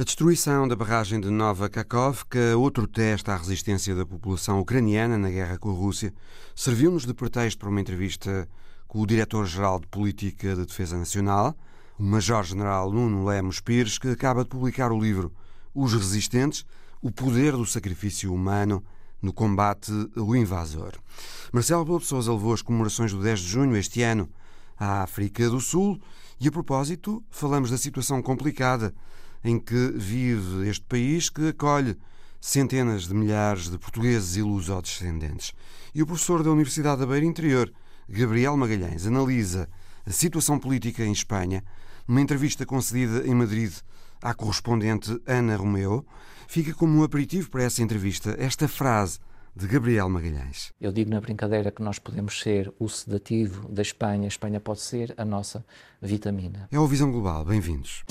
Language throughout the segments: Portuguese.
A destruição da barragem de Nova Kakovka, outro teste à resistência da população ucraniana na guerra com a Rússia, serviu-nos de pretexto para uma entrevista com o Diretor-Geral de Política de Defesa Nacional, o Major-General Nuno Lemos Pires, que acaba de publicar o livro Os Resistentes, o poder do sacrifício humano no combate ao invasor. Marcelo de Sousa levou as comemorações do 10 de junho este ano à África do Sul e, a propósito, falamos da situação complicada em que vive este país que acolhe centenas de milhares de portugueses e lusodescendentes. E o professor da Universidade da Beira Interior, Gabriel Magalhães, analisa a situação política em Espanha numa entrevista concedida em Madrid à correspondente Ana Romeu. Fica como um aperitivo para essa entrevista esta frase de Gabriel Magalhães. Eu digo na brincadeira que nós podemos ser o sedativo da Espanha, a Espanha pode ser a nossa vitamina. É o Visão Global, bem-vindos.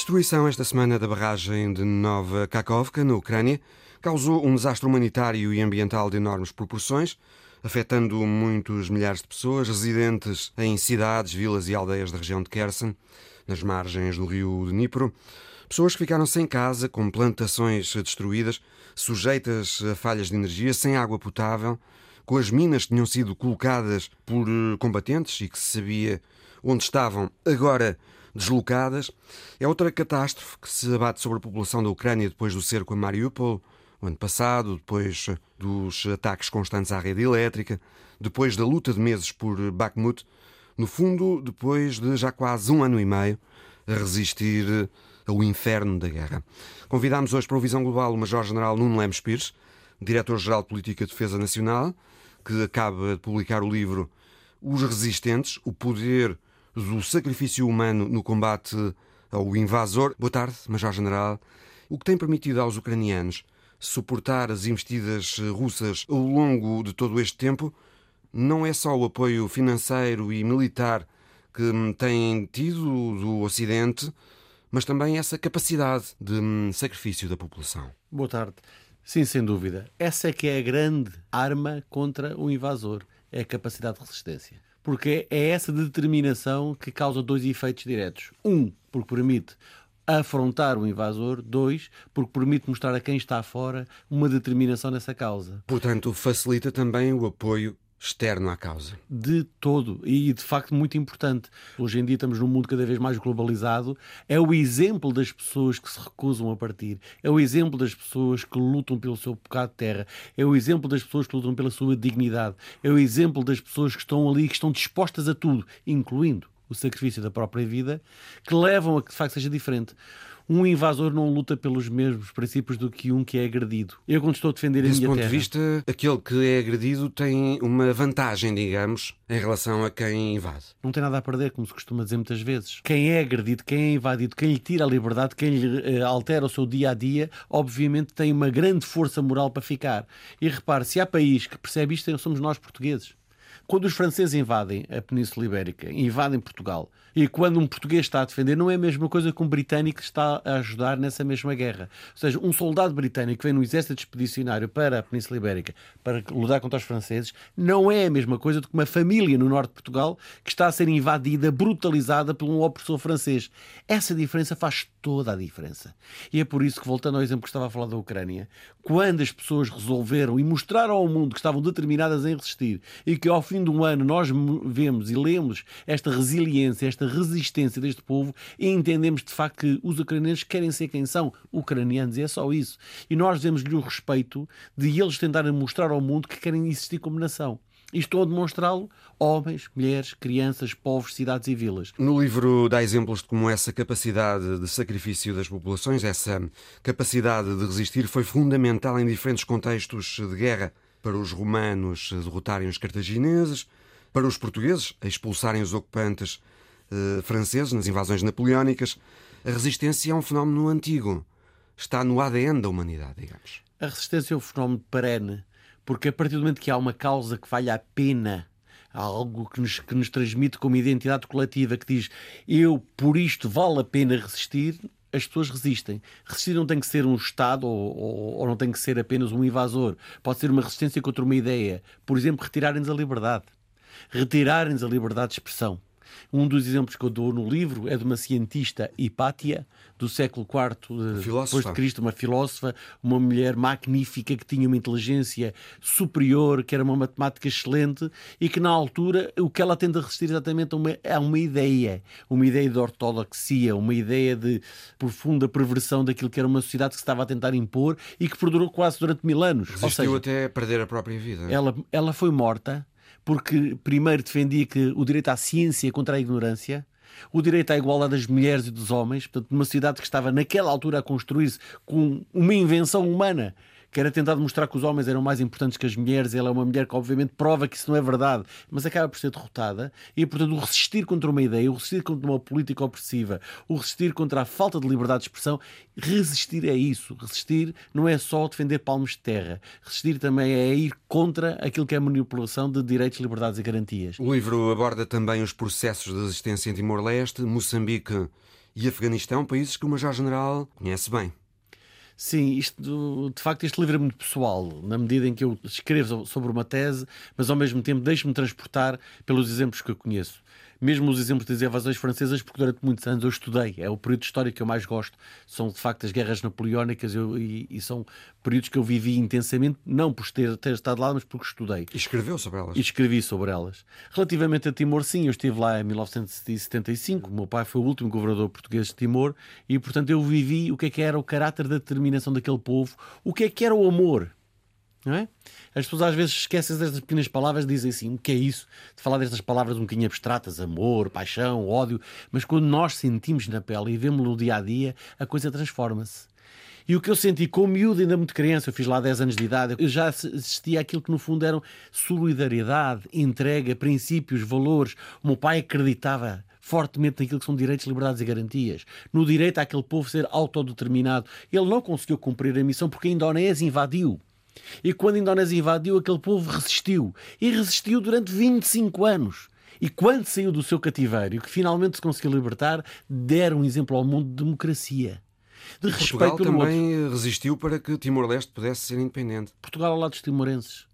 Destruição esta semana da barragem de Nova Kakovka, na Ucrânia, causou um desastre humanitário e ambiental de enormes proporções, afetando muitos milhares de pessoas residentes em cidades, vilas e aldeias da região de Kherson, nas margens do rio Dnipro. Pessoas que ficaram sem casa, com plantações destruídas, sujeitas a falhas de energia, sem água potável, com as minas que tinham sido colocadas por combatentes e que se sabia onde estavam, agora deslocadas. É outra catástrofe que se abate sobre a população da Ucrânia depois do cerco a Mariupol, o ano passado, depois dos ataques constantes à rede elétrica, depois da luta de meses por Bakhmut, no fundo, depois de já quase um ano e meio a resistir ao inferno da guerra. Convidámos hoje para o Visão Global o Major-General Nuno Lemos Pires, Diretor-Geral de Política de Defesa Nacional, que acaba de publicar o livro Os Resistentes, o Poder do sacrifício humano no combate ao invasor. Boa tarde, Major-General. O que tem permitido aos ucranianos suportar as investidas russas ao longo de todo este tempo não é só o apoio financeiro e militar que têm tido do Ocidente, mas também essa capacidade de sacrifício da população. Boa tarde. Sim, sem dúvida. Essa é que é a grande arma contra o invasor, é a capacidade de resistência porque é essa determinação que causa dois efeitos diretos. Um, porque permite afrontar o invasor. Dois, porque permite mostrar a quem está fora uma determinação nessa causa. Portanto, facilita também o apoio externo à causa. De todo. E de facto muito importante. Hoje em dia estamos num mundo cada vez mais globalizado. É o exemplo das pessoas que se recusam a partir. É o exemplo das pessoas que lutam pelo seu bocado de terra. É o exemplo das pessoas que lutam pela sua dignidade. É o exemplo das pessoas que estão ali, que estão dispostas a tudo, incluindo o sacrifício da própria vida, que levam a que de facto seja diferente um invasor não luta pelos mesmos princípios do que um que é agredido. Eu, quando estou a defender Desse a minha ponto terra... de vista, aquele que é agredido tem uma vantagem, digamos, em relação a quem invade. Não tem nada a perder, como se costuma dizer muitas vezes. Quem é agredido, quem é invadido, quem lhe tira a liberdade, quem lhe uh, altera o seu dia a dia, obviamente tem uma grande força moral para ficar. E repare, se há país que percebe isto, somos nós portugueses. Quando os franceses invadem a Península Ibérica, invadem Portugal, e quando um português está a defender, não é a mesma coisa que um britânico está a ajudar nessa mesma guerra. Ou seja, um soldado britânico que vem no exército expedicionário para a Península Ibérica para lutar contra os franceses, não é a mesma coisa do que uma família no norte de Portugal que está a ser invadida, brutalizada por um opressor francês. Essa diferença faz toda a diferença. E é por isso que, voltando ao exemplo que estava a falar da Ucrânia, quando as pessoas resolveram e mostraram ao mundo que estavam determinadas em resistir e que ao fim de um ano nós vemos e lemos esta resiliência, esta resistência deste povo e entendemos de facto que os ucranianos querem ser quem são, ucranianos, e é só isso. E nós demos-lhe o respeito de eles tentarem mostrar ao mundo que querem existir como nação. E estou a demonstrá-lo homens, mulheres, crianças, povos, cidades e vilas. No livro dá exemplos de como essa capacidade de sacrifício das populações, essa capacidade de resistir, foi fundamental em diferentes contextos de guerra. Para os romanos derrotarem os cartagineses, para os portugueses expulsarem os ocupantes eh, franceses nas invasões napoleónicas, A resistência é um fenómeno antigo. Está no ADN da humanidade, digamos. A resistência é um fenómeno perene, porque a partir do momento que há uma causa que vale a pena, algo que nos, que nos transmite como identidade coletiva, que diz eu, por isto, vale a pena resistir, as pessoas resistem. Resistir não tem que ser um Estado ou, ou, ou, não tem que ser apenas um invasor. Pode ser uma resistência contra uma ideia. Por exemplo, retirarem-nos a liberdade. Retirarem-nos a liberdade de expressão. Um dos exemplos que eu dou no livro é de uma cientista, Hipátia, do século IV depois de Cristo, uma filósofa, uma mulher magnífica que tinha uma inteligência superior, que era uma matemática excelente e que na altura o que ela tenta resistir exatamente a uma, a uma ideia, uma ideia de ortodoxia, uma ideia de profunda perversão daquilo que era uma sociedade que se estava a tentar impor e que perdurou quase durante mil anos. Resistiu seja, até perder a própria vida. Ela, ela foi morta porque primeiro defendia que o direito à ciência contra a ignorância, o direito à igualdade das mulheres e dos homens, portanto, numa sociedade que estava naquela altura a construir-se com uma invenção humana que era tentado mostrar que os homens eram mais importantes que as mulheres. Ela é uma mulher que, obviamente, prova que isso não é verdade, mas acaba por ser derrotada. E, portanto, o resistir contra uma ideia, o resistir contra uma política opressiva, o resistir contra a falta de liberdade de expressão, resistir é isso. Resistir não é só defender palmos de terra. Resistir também é ir contra aquilo que é a manipulação de direitos, liberdades e garantias. O livro aborda também os processos de resistência em Timor-Leste, Moçambique e Afeganistão, países que o Major-General conhece bem. Sim, isto, de facto, este livro é muito pessoal, na medida em que eu escrevo sobre uma tese, mas ao mesmo tempo deixo-me transportar pelos exemplos que eu conheço mesmo os exemplos das invasões francesas, porque durante muitos anos eu estudei. É o período histórico que eu mais gosto. São, de facto, as guerras napoleónicas eu, e, e, são períodos que eu vivi intensamente, não por ter, ter estado lá, mas porque estudei. E escreveu sobre elas? E escrevi sobre elas. Relativamente a Timor, sim, eu estive lá em 1975. O meu pai foi o último governador português de Timor e, portanto, eu vivi o que é que era o caráter da determinação daquele povo, o que é que era o amor não é? As pessoas às vezes esquecem destas pequenas palavras, dizem assim: o que é isso? De falar destas palavras um bocadinho abstratas, amor, paixão, ódio, mas quando nós sentimos na pele e vemos no dia a dia, a coisa transforma-se. E o que eu senti com miúdo, ainda muito criança, eu fiz lá 10 anos de idade, eu já assistia àquilo que no fundo eram solidariedade, entrega, princípios, valores. O meu pai acreditava fortemente naquilo que são direitos, liberdades e garantias, no direito àquele povo ser autodeterminado. Ele não conseguiu cumprir a missão porque a Indonésia invadiu. E quando a Indonésia invadiu, aquele povo resistiu. E resistiu durante 25 anos. E quando saiu do seu cativeiro, que finalmente se conseguiu libertar, deram um exemplo ao mundo de democracia. De Portugal também outro. resistiu para que Timor-Leste pudesse ser independente. Portugal ao lado dos timorenses.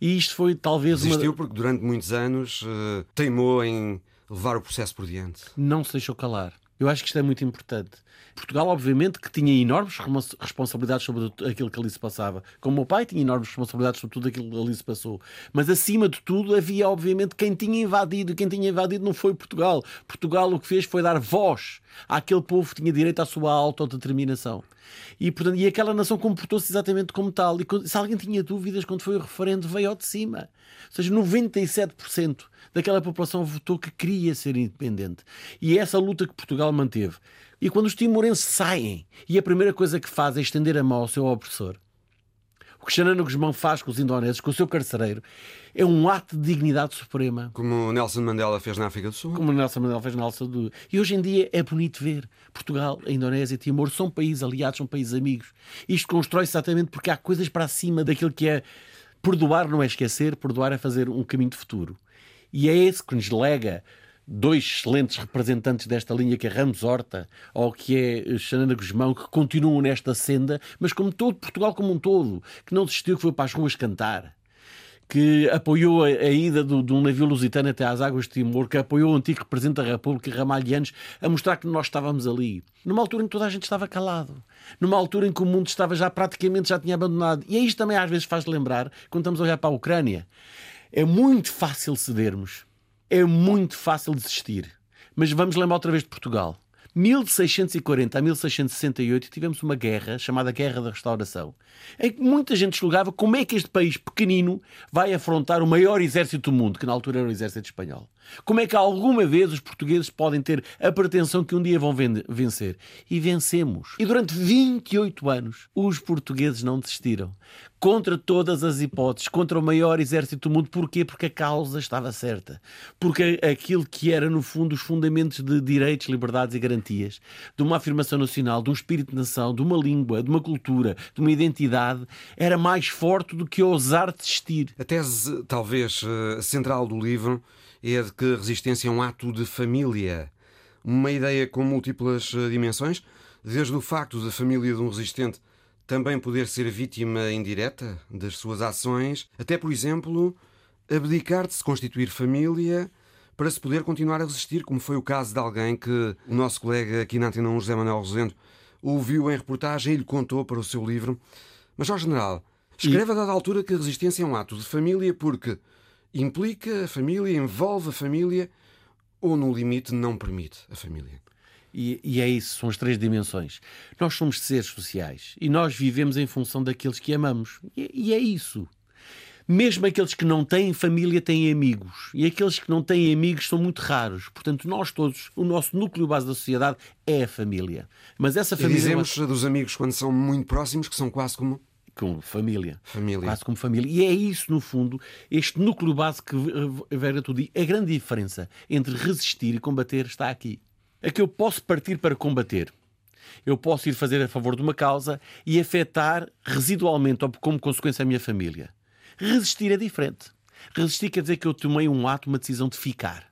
E isto foi talvez resistiu uma... porque durante muitos anos uh, teimou em levar o processo por diante. Não se deixou calar. Eu acho que isto é muito importante. Portugal, obviamente, que tinha enormes responsabilidades sobre aquilo que ali se passava. Como o meu pai tinha enormes responsabilidades sobre tudo aquilo que ali se passou. Mas, acima de tudo, havia, obviamente, quem tinha invadido. Quem tinha invadido não foi Portugal. Portugal o que fez foi dar voz àquele povo que tinha direito à sua autodeterminação. E, portanto, e aquela nação comportou-se exatamente como tal. E se alguém tinha dúvidas quando foi o referendo, veio ao de cima. Ou seja, 97% daquela população votou que queria ser independente. E é essa luta que Portugal manteve. E quando os timorenses saem e a primeira coisa que faz é estender a mão ao seu opressor, o que Xanana Guzmão faz com os indonésios, com o seu carcereiro, é um ato de dignidade suprema. Como Nelson Mandela fez na África do Sul. Como Nelson Mandela fez na África do Sul. E hoje em dia é bonito ver. Portugal, a Indonésia e Timor são países aliados, são países amigos. Isto constrói-se exatamente porque há coisas para cima daquilo que é perdoar não é esquecer, perdoar é fazer um caminho de futuro. E é esse que nos lega dois excelentes representantes desta linha, que é Ramos Horta ou que é Xanana Guzmão, que continuam nesta senda, mas como todo Portugal como um todo, que não desistiu, que foi para as ruas cantar que apoiou a, a ida do, de um navio lusitano até às águas de Timor, que apoiou o antigo Presidente da República, Ramalhianos, a mostrar que nós estávamos ali. Numa altura em que toda a gente estava calado. Numa altura em que o mundo estava já praticamente, já tinha abandonado. E é isto também às vezes faz lembrar, quando estamos a olhar para a Ucrânia. É muito fácil cedermos é muito fácil desistir. Mas vamos lembrar outra vez de Portugal. 1640 a 1668 tivemos uma guerra chamada Guerra da Restauração, em que muita gente julgava como é que este país pequenino vai afrontar o maior exército do mundo, que na altura era o exército espanhol. Como é que alguma vez os portugueses podem ter a pretensão que um dia vão vencer? E vencemos. E durante 28 anos, os portugueses não desistiram. Contra todas as hipóteses, contra o maior exército do mundo. Porquê? Porque a causa estava certa. Porque aquilo que era, no fundo, os fundamentos de direitos, liberdades e garantias, de uma afirmação nacional, de um espírito de nação, de uma língua, de uma cultura, de uma identidade, era mais forte do que ousar desistir. A tese, talvez, eh, central do livro é de que a resistência é um ato de família. Uma ideia com múltiplas eh, dimensões, desde o facto da família de um resistente também poder ser vítima indireta das suas ações, até, por exemplo, abdicar de se constituir família para se poder continuar a resistir, como foi o caso de alguém que o nosso colega aqui na Antena 1, José Manuel Rosendo, ouviu em reportagem e lhe contou para o seu livro. Mas, ao general, escreve a dada altura que a resistência é um ato de família porque implica a família, envolve a família ou, no limite, não permite a família. E, e, é isso, são as três dimensões. Nós somos seres sociais e nós vivemos em função daqueles que amamos. E, e é isso. Mesmo aqueles que não têm família têm amigos. E aqueles que não têm amigos são muito raros. Portanto, nós todos, o nosso núcleo base da sociedade é a família. Mas essa família. E dizemos dos amigos quando são muito próximos que são quase como como família. Família. Quase como família. E é isso, no fundo, este núcleo base que Vera tudo e a grande diferença entre resistir e combater está aqui. É que eu posso partir para combater. Eu posso ir fazer a favor de uma causa e afetar residualmente ou como consequência a minha família. Resistir é diferente. Resistir quer dizer que eu tomei um ato, uma decisão de ficar.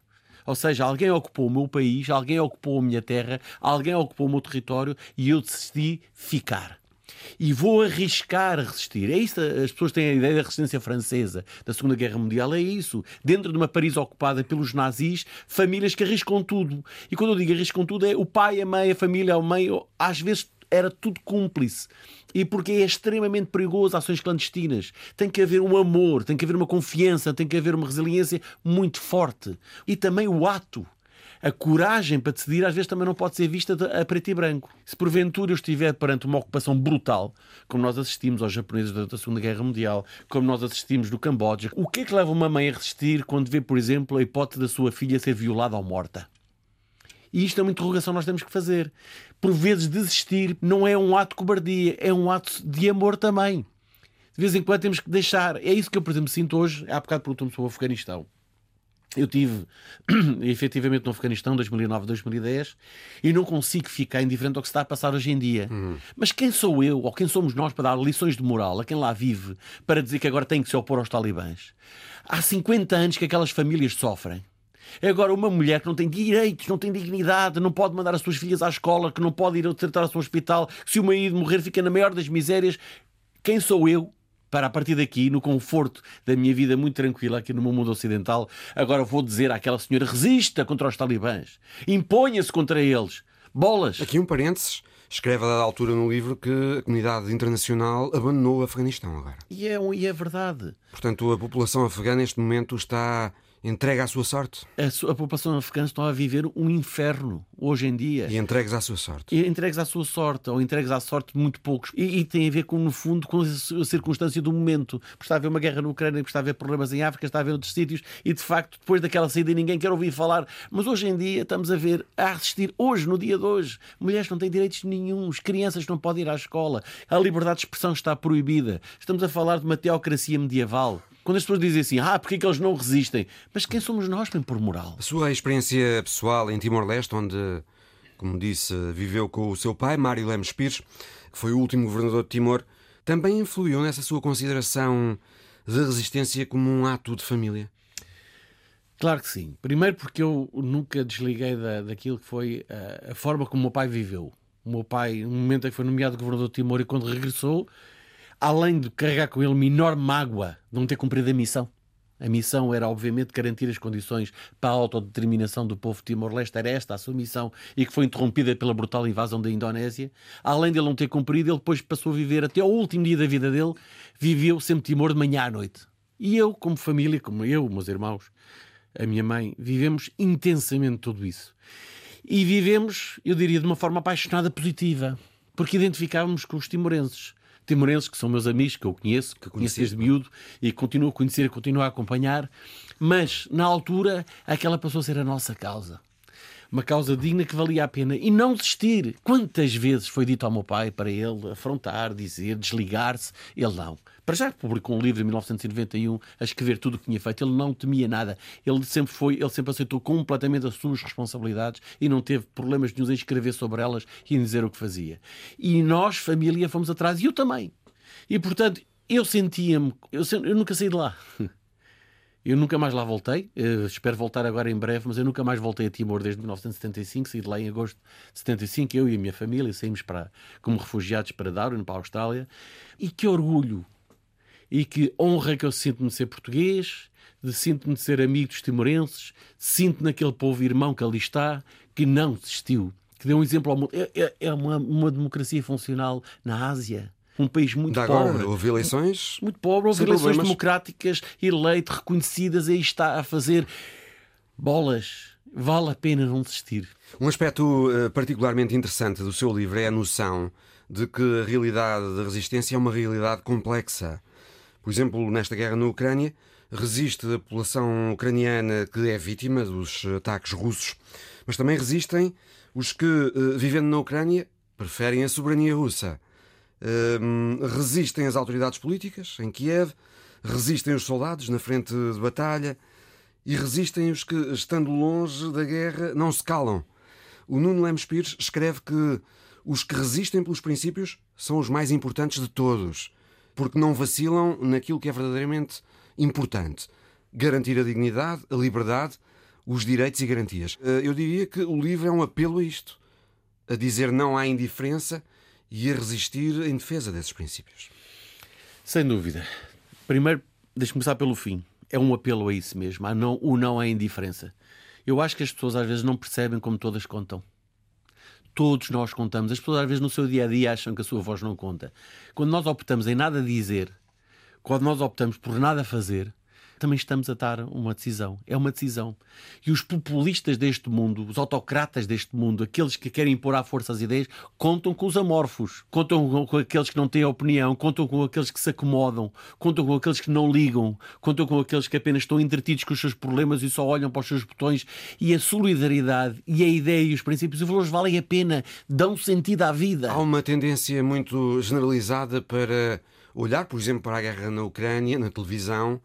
Ou seja, alguém ocupou o meu país, alguém ocupou a minha terra, alguém ocupou o meu território e eu decidi ficar e vou arriscar a resistir. É isso, as pessoas têm a ideia da resistência francesa da Segunda Guerra Mundial, é isso. Dentro de uma Paris ocupada pelos nazis, famílias que arriscam tudo. E quando eu digo arriscam tudo, é o pai, a mãe, a família, o meio, às vezes era tudo cúmplice. E porque é extremamente perigoso ações clandestinas. Tem que haver um amor, tem que haver uma confiança, tem que haver uma resiliência muito forte. E também o ato a coragem para decidir às vezes também não pode ser vista a preto e branco. Se porventura eu estiver perante uma ocupação brutal, como nós assistimos aos japoneses durante a Segunda Guerra Mundial, como nós assistimos no Camboja, o que é que leva uma mãe a resistir quando vê, por exemplo, a hipótese da sua filha ser violada ou morta? E isto é uma interrogação que nós temos que fazer. Por vezes, desistir não é um ato de cobardia, é um ato de amor também. De vez em quando temos que deixar. É isso que eu, por exemplo, sinto hoje. Há bocado perguntou-me sobre o Afeganistão. Eu tive efetivamente no Afeganistão 2009, 2010 e não consigo ficar indiferente ao que se está a passar hoje em dia. Uhum. Mas quem sou eu ou quem somos nós para dar lições de moral a quem lá vive para dizer que agora tem que se opor aos talibãs? Há 50 anos que aquelas famílias sofrem. Agora, uma mulher que não tem direitos, não tem dignidade, não pode mandar as suas filhas à escola, que não pode ir tratar ao hospital, se o marido morrer fica na maior das misérias. Quem sou eu para a partir daqui, no conforto da minha vida muito tranquila aqui no meu mundo ocidental, agora vou dizer àquela senhora: resista contra os talibãs, imponha-se contra eles. Bolas! Aqui um parênteses. Escreve a dada altura no livro que a comunidade internacional abandonou o Afeganistão agora. E é, e é verdade. Portanto, a população afegã neste momento está entregue à sua sorte. A, a, população afegã está a viver um inferno hoje em dia. E entregues à sua sorte. E entregues à sua sorte, ou entregues à sorte de muito poucos. E, e, tem a ver com, no fundo, com a circunstância do momento. Porque está a haver uma guerra na Ucrânia, porque está a haver problemas em África, está a haver outros sítios, e de facto, depois daquela saída, ninguém quer ouvir falar. Mas hoje em dia estamos a ver, a assistir, hoje, no dia de hoje, mulheres não têm direitos nenhums, crianças não podem ir à escola, a liberdade de expressão está proibida. Estamos a falar de uma teocracia medieval. Quando as pessoas dizem assim, ah, porque é que eles não resistem? Mas quem somos nós para por moral? A sua experiência pessoal em Timor-Leste, onde, como disse, viveu com o seu pai, Mário Lemos Pires, que foi o último governador de Timor, também influiu nessa sua consideração de resistência como um ato de família? Claro que sim. Primeiro porque eu nunca desliguei da, daquilo que foi a, a forma como o meu pai viveu. O meu pai, no momento em que foi nomeado governador de Timor e quando regressou, além de carregar com ele uma enorme mágoa de não ter cumprido a missão. A missão era, obviamente, garantir as condições para a autodeterminação do povo Timor-Leste. Era esta a sua missão e que foi interrompida pela brutal invasão da Indonésia. Além de ele não ter cumprido, ele depois passou a viver, até ao último dia da vida dele, viveu sempre Timor de manhã à noite. E eu, como família, como eu, meus irmãos, a minha mãe, vivemos intensamente tudo isso. E vivemos, eu diria, de uma forma apaixonada positiva, porque identificávamos com os timorenses timorenses, que são meus amigos, que eu conheço, que conheço desde miúdo e continuo a conhecer e continuo a acompanhar, mas na altura aquela passou a ser a nossa causa uma causa digna que valia a pena e não desistir. Quantas vezes foi dito ao meu pai para ele afrontar, dizer, desligar-se? Ele não. Para já publicou um livro em 1991 a escrever tudo o que tinha feito. Ele não temia nada. Ele sempre foi, ele sempre aceitou completamente as suas responsabilidades e não teve problemas nenhum em escrever sobre elas e em dizer o que fazia. E nós, família, fomos atrás e eu também. E portanto, eu sentia-me, eu, eu nunca saí de lá. Eu nunca mais lá voltei, uh, espero voltar agora em breve, mas eu nunca mais voltei a Timor desde 1975, saí de lá em agosto de 75, eu e a minha família. Saímos para, como refugiados para Darwin, para a Austrália, e que orgulho! E que honra que eu sinto-me ser português, de sinto-me ser amigo dos timorenses, sinto naquele povo irmão que ali está, que não desistiu, que deu um exemplo ao mundo. É, é, é uma, uma democracia funcional na Ásia um país muito da pobre. Agora, houve eleições. Muito pobre, houve eleições problemas. democráticas, eleito, reconhecidas, aí está a fazer bolas. Vale a pena não desistir. Um aspecto uh, particularmente interessante do seu livro é a noção de que a realidade da resistência é uma realidade complexa. Por exemplo, nesta guerra na Ucrânia, resiste a população ucraniana que é vítima dos ataques russos, mas também resistem os que, uh, vivendo na Ucrânia, preferem a soberania russa resistem as autoridades políticas em Kiev, resistem os soldados na frente de batalha e resistem os que, estando longe da guerra, não se calam. O Nuno Lemos Pires escreve que os que resistem pelos princípios são os mais importantes de todos, porque não vacilam naquilo que é verdadeiramente importante: garantir a dignidade, a liberdade, os direitos e garantias. Ah, eu diria que o livro é um apelo a isto, a dizer não à indiferença e a resistir em defesa desses princípios. Sem dúvida. Primeiro, deixe-me começar pelo fim. É um apelo a isso mesmo, a não, o não à indiferença. Eu acho que as pessoas às vezes não percebem como todas contam. Todos nós contamos. As pessoas às vezes no seu dia a dia acham que a sua voz não conta. Quando nós optamos em nada dizer, quando nós optamos por nada fazer, também estamos a dar uma decisão. É uma decisão. E os populistas deste mundo, os autocratas deste mundo, aqueles que querem impor à força as ideias, contam com os amorfos, contam com aqueles que não têm opinião, contam com aqueles que se acomodam, contam com aqueles que não ligam, contam com aqueles que apenas estão entretidos com os seus problemas e só olham para os seus botões. E a solidariedade e a ideia e os princípios e valores valem a pena, dão sentido à vida. Há uma tendência muito generalizada para olhar, por exemplo, para a guerra na Ucrânia, na televisão,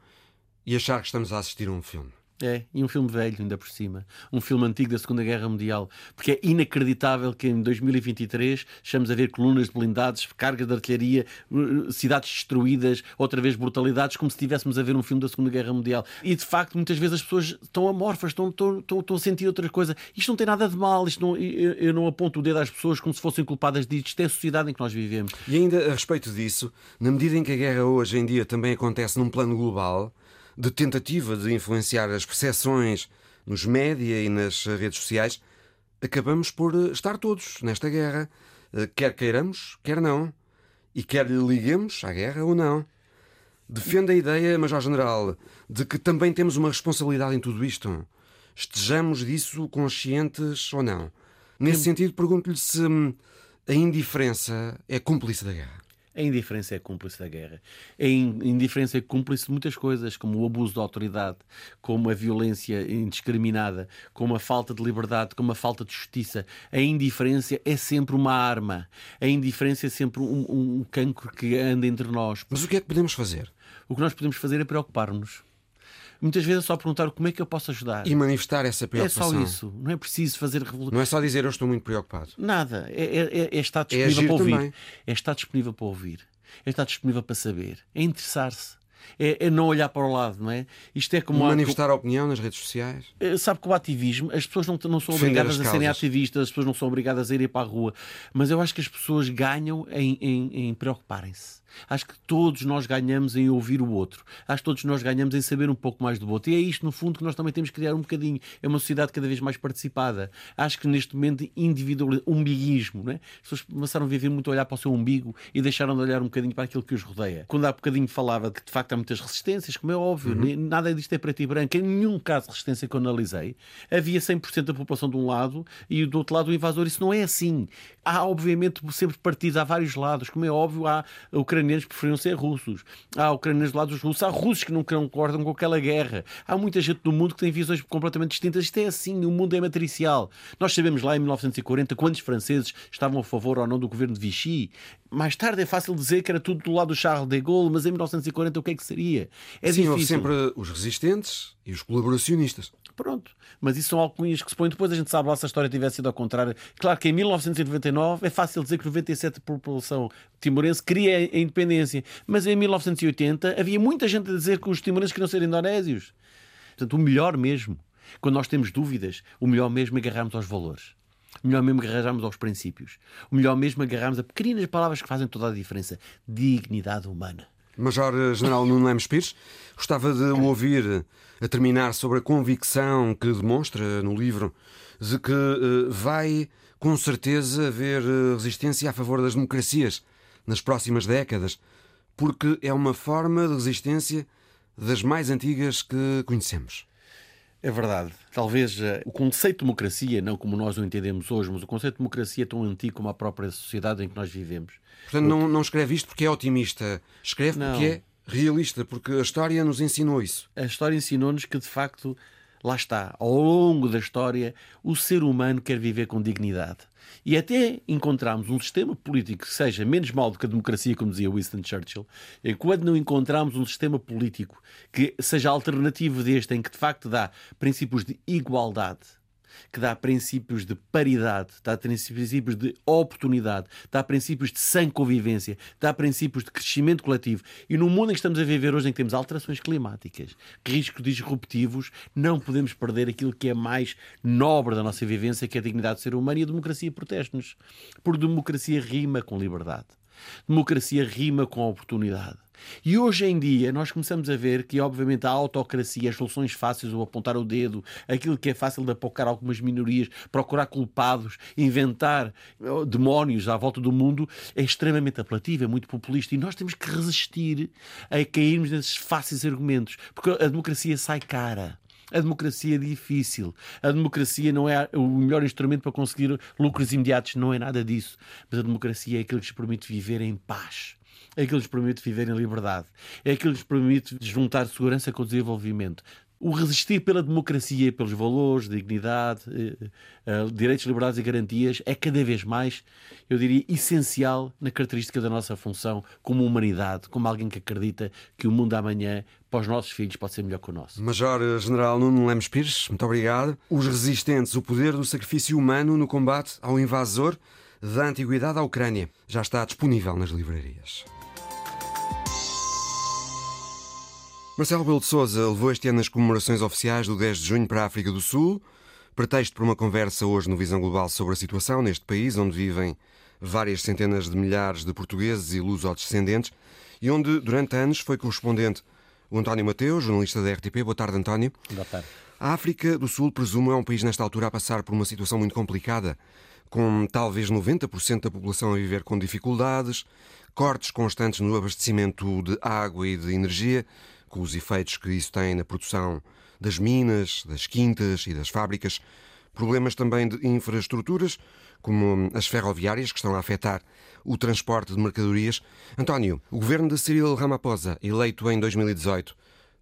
e achar que estamos a assistir a um filme. É, e um filme velho ainda por cima. Um filme antigo da Segunda Guerra Mundial. Porque é inacreditável que em 2023 estamos a ver colunas de blindados, cargas de artilharia, uh, cidades destruídas, outra vez brutalidades, como se estivéssemos a ver um filme da Segunda Guerra Mundial. E de facto, muitas vezes as pessoas estão amorfas, estão, estão, estão, estão a sentir outra coisa. Isto não tem nada de mal, isto não, eu, eu não aponto o dedo às pessoas como se fossem culpadas disto. Isto é a sociedade em que nós vivemos. E ainda a respeito disso, na medida em que a guerra hoje em dia também acontece num plano global, de tentativa de influenciar as percepções nos média e nas redes sociais, acabamos por eh, estar todos nesta guerra, eh, quer queiramos, quer não, e quer lhe liguemos à guerra ou não. Defende a ideia, Major General, de que também temos uma responsabilidade em tudo isto. Estejamos disso conscientes ou não. Nesse sentido, pergunto-lhe se hum, a indiferença é cúmplice da guerra. A indiferença é cúmplice da guerra. A indiferença é cúmplice de muitas coisas, como o abuso da autoridade, como a violência indiscriminada, como a falta de liberdade, como a falta de justiça. A indiferença é sempre uma arma. A indiferença é sempre um, um cancro que anda entre nós. Mas o que é que podemos fazer? O que nós podemos fazer é preocupar-nos muitas vezes é só perguntar como é que eu posso ajudar. E manifestar essa preocupação. É só isso. Não é preciso fazer revolução. Não é só dizer eu estou muito preocupado. Nada. É, é, é, é estar disponível é para ouvir. Também. É estar disponível para ouvir. É estar disponível para saber. É interessar-se. É, é, não olhar para o lado, não é? Isto é como. Manifestar a opinião nas redes sociais. É, sabe que o ativismo, as pessoas não, não são obrigadas a serem ativistas, as pessoas não são obrigadas a irem para a rua, mas eu acho que as pessoas ganham em, em, em preocuparem-se. Acho que todos nós ganhamos em ouvir o outro. Acho que todos nós ganhamos em saber um pouco mais do outro. E é isto, no fundo, que nós também temos que criar um bocadinho. É uma sociedade cada vez mais participada. Acho que neste momento, individual, umbiguismo, não é? As pessoas começaram a viver muito a olhar para o seu umbigo e deixaram de olhar um bocadinho para aquilo que os rodeia. Quando há bocadinho falava que, de facto, há muitas resistências, como é óbvio. Uhum. Nada disto é preto e branco. Em nenhum caso de resistência que eu analisei havia 100% da população de um lado e do outro lado o invasor. Isso não é assim. Há, obviamente, sempre partidos, há vários lados. Como é óbvio, há ucranianos que preferiam ser russos. Há ucranianos do lado dos russos. Há russos que não concordam com aquela guerra. Há muita gente do mundo que tem visões completamente distintas. Isto é assim. O mundo é matricial. Nós sabemos lá em 1940 quantos franceses estavam a favor ou não do governo de Vichy. Mais tarde é fácil dizer que era tudo do lado do Charles de Gaulle, mas em 1940 o que é que seria? É Sim, difícil. houve sempre os resistentes e os colaboracionistas. Pronto. Mas isso são alcunhas que se põem depois. A gente sabe lá se a história tivesse sido ao contrário. Claro que em 1999 é fácil dizer que 97% da população timorense queria a independência. Mas em 1980 havia muita gente a dizer que os timorenses queriam ser indonésios. Portanto, o melhor mesmo, quando nós temos dúvidas, o melhor mesmo é agarrarmos aos valores. O melhor mesmo agarrarmos aos princípios. O melhor mesmo agarrarmos a pequenas palavras que fazem toda a diferença. Dignidade humana. Major General Nuno Lemos Pires, gostava de o ouvir a terminar sobre a convicção que demonstra no livro de que uh, vai com certeza haver uh, resistência a favor das democracias nas próximas décadas, porque é uma forma de resistência das mais antigas que conhecemos. É verdade. Talvez uh, o conceito de democracia, não como nós o entendemos hoje, mas o conceito de democracia é tão antigo como a própria sociedade em que nós vivemos. Portanto, não, não escreve isto porque é otimista, escreve não. porque é realista, porque a história nos ensinou isso. A história ensinou-nos que, de facto, lá está, ao longo da história, o ser humano quer viver com dignidade. E até encontrarmos um sistema político que seja menos mau do que a democracia, como dizia Winston Churchill, enquanto não encontrarmos um sistema político que seja alternativo deste, em que de facto dá princípios de igualdade, que dá princípios de paridade, dá princípios de oportunidade, dá princípios de sã convivência, dá princípios de crescimento coletivo. E no mundo em que estamos a viver hoje, em que temos alterações climáticas, riscos disruptivos, não podemos perder aquilo que é mais nobre da nossa vivência, que é a dignidade do ser humano e a democracia protege-nos. Por democracia rima com liberdade. Democracia rima com oportunidade. E hoje em dia nós começamos a ver que, obviamente, a autocracia, as soluções fáceis, o apontar o dedo, aquilo que é fácil de apocar algumas minorias, procurar culpados, inventar demónios à volta do mundo, é extremamente apelativo, é muito populista. E nós temos que resistir a cairmos nesses fáceis argumentos, porque a democracia sai cara. A democracia é difícil. A democracia não é o melhor instrumento para conseguir lucros imediatos. Não é nada disso. Mas a democracia é aquilo que nos permite viver em paz é aquilo que lhes permite viver em liberdade, é aquilo que lhes permite juntar segurança com desenvolvimento. O resistir pela democracia, pelos valores, dignidade, eh, eh, direitos, liberdades e garantias é cada vez mais, eu diria, essencial na característica da nossa função como humanidade, como alguém que acredita que o mundo amanhã, para os nossos filhos, pode ser melhor que o nosso. Major General Nuno Lemos Pires, muito obrigado. Os resistentes, o poder do sacrifício humano no combate ao invasor da antiguidade à Ucrânia, já está disponível nas livrarias. Marcelo Belo de Souza levou este ano as comemorações oficiais do 10 de junho para a África do Sul, pretexto para uma conversa hoje no Visão Global sobre a situação neste país, onde vivem várias centenas de milhares de portugueses e luso-descendentes, e onde, durante anos, foi correspondente o António Mateus, jornalista da RTP. Boa tarde, António. Boa tarde. A África do Sul, presumo, é um país nesta altura a passar por uma situação muito complicada, com talvez 90% da população a viver com dificuldades, cortes constantes no abastecimento de água e de energia, com os efeitos que isso tem na produção das minas, das quintas e das fábricas, problemas também de infraestruturas, como as ferroviárias, que estão a afetar o transporte de mercadorias. António, o governo de Cyril Ramaphosa, eleito em 2018,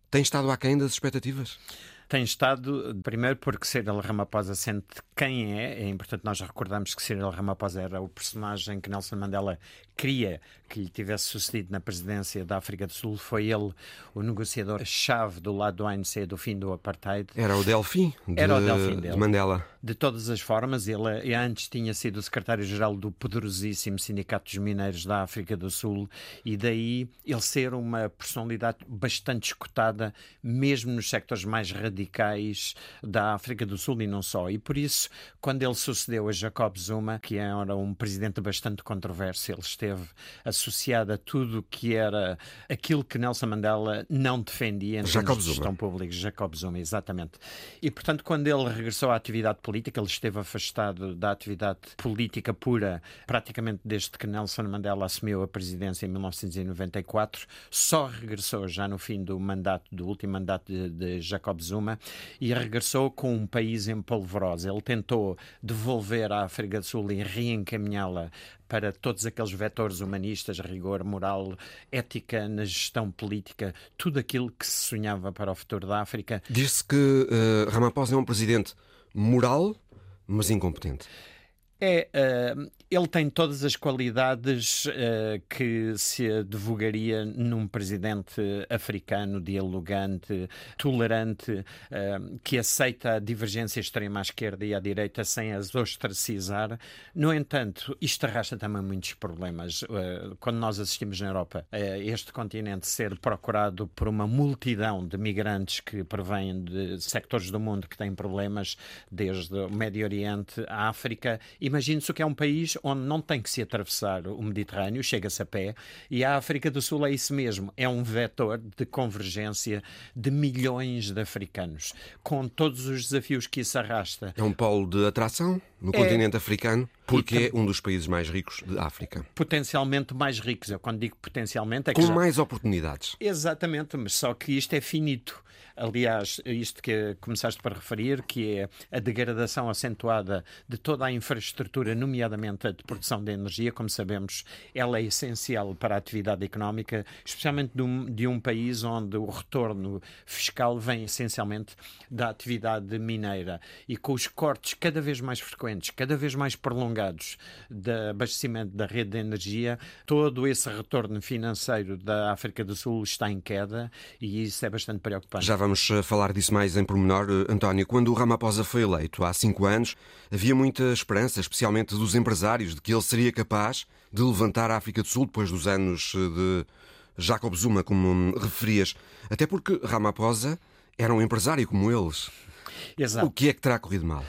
tem estado aquém das expectativas? tem estado, primeiro porque Cyril Ramaphosa sente quem é, é importante nós recordarmos que Cyril Ramaphosa era o personagem que Nelson Mandela queria que lhe tivesse sucedido na presidência da África do Sul, foi ele o negociador-chave do lado do ANC do fim do apartheid. Era o Delfim de, era o Delfim dele. de Mandela. De todas as formas, ele antes tinha sido secretário-geral do poderosíssimo Sindicato dos Mineiros da África do Sul e daí ele ser uma personalidade bastante escutada, mesmo nos sectores mais radicais da África do Sul e não só. E por isso isso, quando ele sucedeu a Jacob Zuma, que era um presidente bastante controverso, ele esteve associado a tudo que era aquilo que Nelson Mandela não defendia em Jacob Zuma. gestão pública. Jacob Zuma, exatamente. E, portanto, quando ele regressou à atividade política, ele esteve afastado da atividade política pura praticamente desde que Nelson Mandela assumiu a presidência em 1994, só regressou já no fim do mandato, do último mandato de, de Jacob Zuma, e regressou com um país em polvorosa. Ele tentou devolver a África do Sul e reencaminhá-la para todos aqueles vetores humanistas, rigor moral, ética na gestão política, tudo aquilo que se sonhava para o futuro da África. Diz-se que eh, Ramaphosa é um presidente moral, mas incompetente. É, uh, ele tem todas as qualidades uh, que se advogaria num presidente africano dialogante, tolerante, uh, que aceita a divergência extrema à esquerda e à direita sem as ostracizar. No entanto, isto arrasta também muitos problemas. quando nós assistimos na Europa a este continente ser procurado por uma multidão de migrantes que provêm de sectores do mundo que têm problemas, desde o Médio Oriente à África, Imagine-se o que é um país onde não tem que se atravessar o Mediterrâneo, chega-se a pé, e a África do Sul é isso mesmo, é um vetor de convergência de milhões de africanos, com todos os desafios que isso arrasta. É um polo de atração no É. continente africano, porque é um dos países mais ricos de África. Potencialmente mais ricos. Eu quando digo potencialmente é que Com já... mais oportunidades. Exatamente, mas só que isto é finito. Aliás, isto que começaste para referir, que é a degradação acentuada de toda a infraestrutura, nomeadamente a de produção de energia, como sabemos, ela é essencial para a atividade económica, especialmente de um, de um país onde o retorno fiscal vem essencialmente da atividade mineira e com os cortes cada vez mais frequentes, cada vez mais prolongados de abastecimento da rede de energia, todo esse retorno financeiro da África do Sul está em queda e isso é bastante preocupante. Já vamos eh, falar disso mais em pormenor. Eh, António, quando o Ramaphosa foi eleito há cinco anos, havia muita esperança, especialmente dos empresários, de que ele seria capaz de levantar a África do Sul depois dos anos eh, de Jacob Zuma, como hum, referias. Até porque Ramaphosa era um empresário como eles. Exato. O que é que terá corrido mal?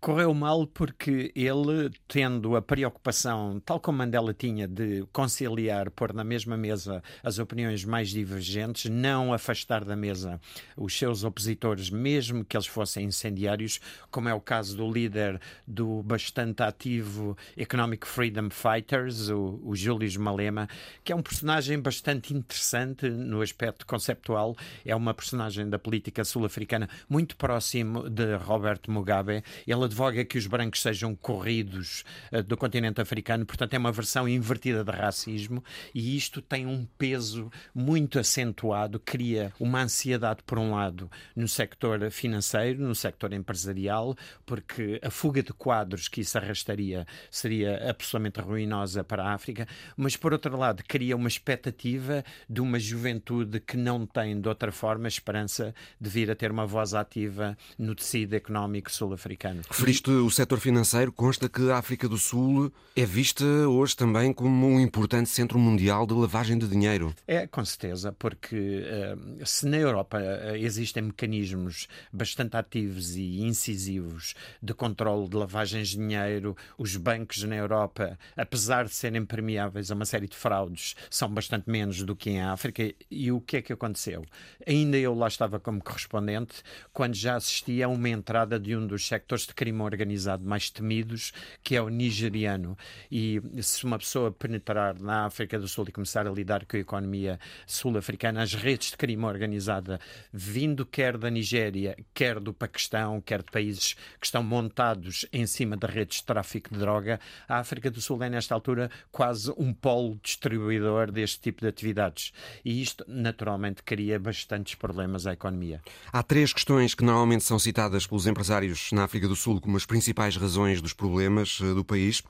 Correu mal porque ele, tendo a preocupação, tal como Mandela tinha, de conciliar, pôr na mesma mesa as opiniões mais divergentes, não afastar da mesa os seus opositores, mesmo que eles fossem incendiários, como é o caso do líder do bastante ativo Economic Freedom Fighters, o, o Júlio Malema, que é um personagem bastante interessante no aspecto conceptual. É uma personagem da política sul-africana muito próximo de Robert Mugabe. Ele advoga que os brancos sejam corridos uh, do continente africano, portanto, é uma versão invertida de racismo. E isto tem um peso muito acentuado, cria uma ansiedade, por um lado, no sector financeiro, no sector empresarial, porque a fuga de quadros que isso arrastaria seria absolutamente ruinosa para a África, mas, por outro lado, cria uma expectativa de uma juventude que não tem, de outra forma, esperança de vir a ter uma voz ativa no tecido económico sul-africano. Referiste o setor financeiro, consta que a África do Sul é vista hoje também como um importante centro mundial de lavagem de dinheiro. É, com certeza, porque uh, se na Europa uh, existem mecanismos bastante ativos e incisivos de controle de lavagens de dinheiro, os bancos na Europa, apesar de serem permeáveis a uma série de fraudes, são bastante menos do que em África. E o que é que aconteceu? Ainda eu lá estava como correspondente quando já assistia a uma entrada de um dos sectores de crime organizado mais temidos, que é o nigeriano. E se uma pessoa penetrar na África do Sul e começar a lidar com a economia sul-africana, as redes de crime organizada, vindo quer da Nigéria, quer do Paquistão, quer de países que estão montados em cima de redes de tráfico de droga, a África do Sul é, nesta altura, quase um polo distribuidor deste tipo de atividades. E isto, naturalmente, cria bastantes problemas à economia. Há três questões que normalmente são citadas pelos empresários na África do Sul como as principais razões dos problemas eh, do país.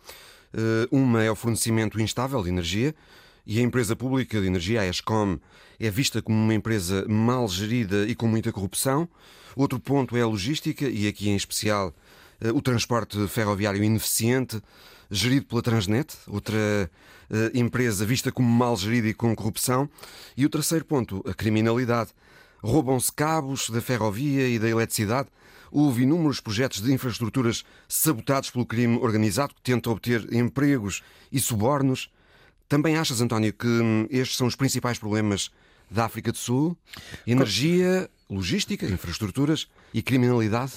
Eh, Uma é o fornecimento instável de energia e a empresa pública de energia, a ESCOM, é vista como uma empresa mal gerida e com muita corrupção. Outro ponto é a logística e aqui em especial eh, o transporte ferroviário ineficiente, gerido pela Transnet, outra empresa vista como mal gerida e com corrupção. E o terceiro ponto, a criminalidade. Roubam-se cabos da ferrovia e da eletricidade. Houve inúmeros projetos de infraestruturas sabotados pelo crime organizado que tenta obter empregos e subornos. Também achas, António, que hum, estes são os principais problemas da África do Sul? Energia, logística, infraestruturas e criminalidade?